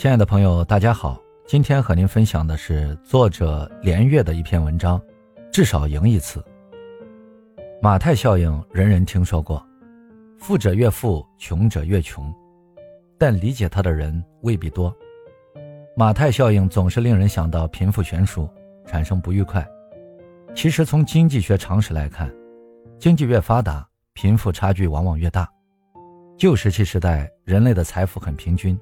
亲爱的朋友，大家好，今天和您分享的是作者连月的一篇文章，至少赢一次。马太效应，人人听说过，富者越富，穷者越穷，但理解它的人未必多。马太效应总是令人想到贫富悬殊，产生不愉快。其实从经济学常识来看，经济越发达，贫富差距往往越大。旧石器时代，人类的财富很平均。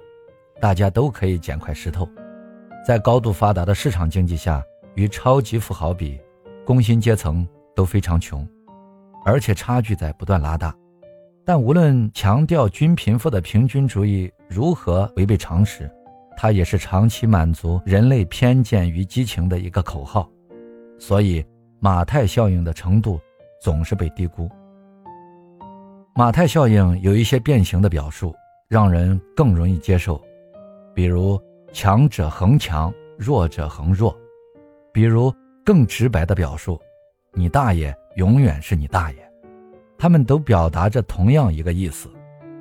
大家都可以捡块石头，在高度发达的市场经济下，与超级富豪比，工薪阶层都非常穷，而且差距在不断拉大。但无论强调均贫富的平均主义如何违背常识，它也是长期满足人类偏见与激情的一个口号。所以，马太效应的程度总是被低估。马太效应有一些变形的表述，让人更容易接受。比如强者恒强，弱者恒弱；比如更直白的表述，你大爷永远是你大爷。他们都表达着同样一个意思：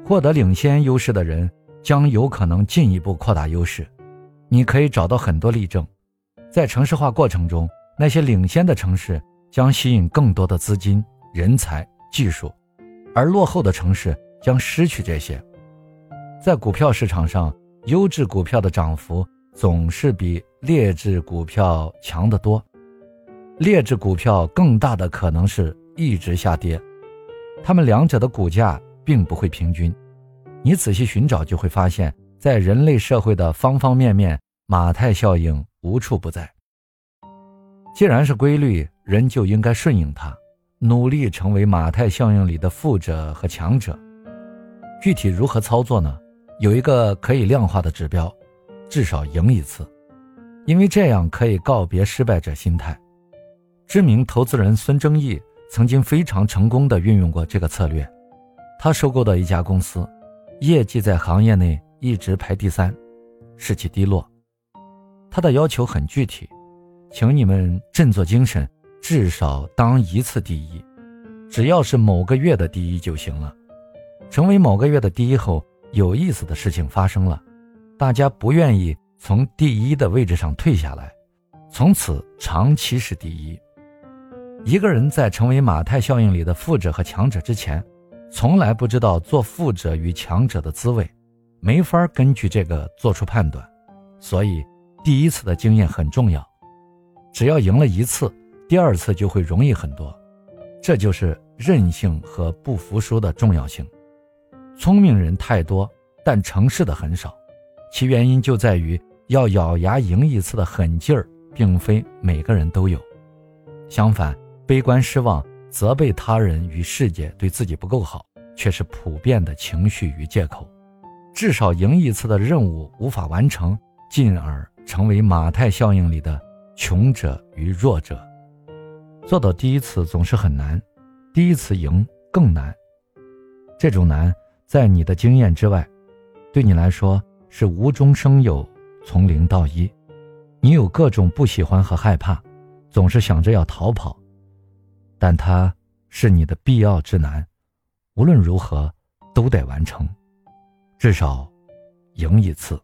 获得领先优势的人将有可能进一步扩大优势。你可以找到很多例证，在城市化过程中，那些领先的城市将吸引更多的资金、人才、技术，而落后的城市将失去这些。在股票市场上。优质股票的涨幅总是比劣质股票强得多，劣质股票更大的可能是一直下跌，它们两者的股价并不会平均。你仔细寻找就会发现，在人类社会的方方面面，马太效应无处不在。既然是规律，人就应该顺应它，努力成为马太效应里的富者和强者。具体如何操作呢？有一个可以量化的指标，至少赢一次，因为这样可以告别失败者心态。知名投资人孙正义曾经非常成功地运用过这个策略。他收购的一家公司，业绩在行业内一直排第三，士气低落。他的要求很具体，请你们振作精神，至少当一次第一，只要是某个月的第一就行了。成为某个月的第一后。有意思的事情发生了，大家不愿意从第一的位置上退下来，从此长期是第一。一个人在成为马太效应里的富者和强者之前，从来不知道做富者与强者的滋味，没法根据这个做出判断。所以，第一次的经验很重要。只要赢了一次，第二次就会容易很多。这就是韧性和不服输的重要性。聪明人太多，但成事的很少，其原因就在于要咬牙赢一次的狠劲儿，并非每个人都有。相反，悲观失望、责备他人与世界对自己不够好，却是普遍的情绪与借口。至少赢一次的任务无法完成，进而成为马太效应里的穷者与弱者。做到第一次总是很难，第一次赢更难。这种难。在你的经验之外，对你来说是无中生有，从零到一。你有各种不喜欢和害怕，总是想着要逃跑，但它是你的必要之难，无论如何都得完成，至少赢一次。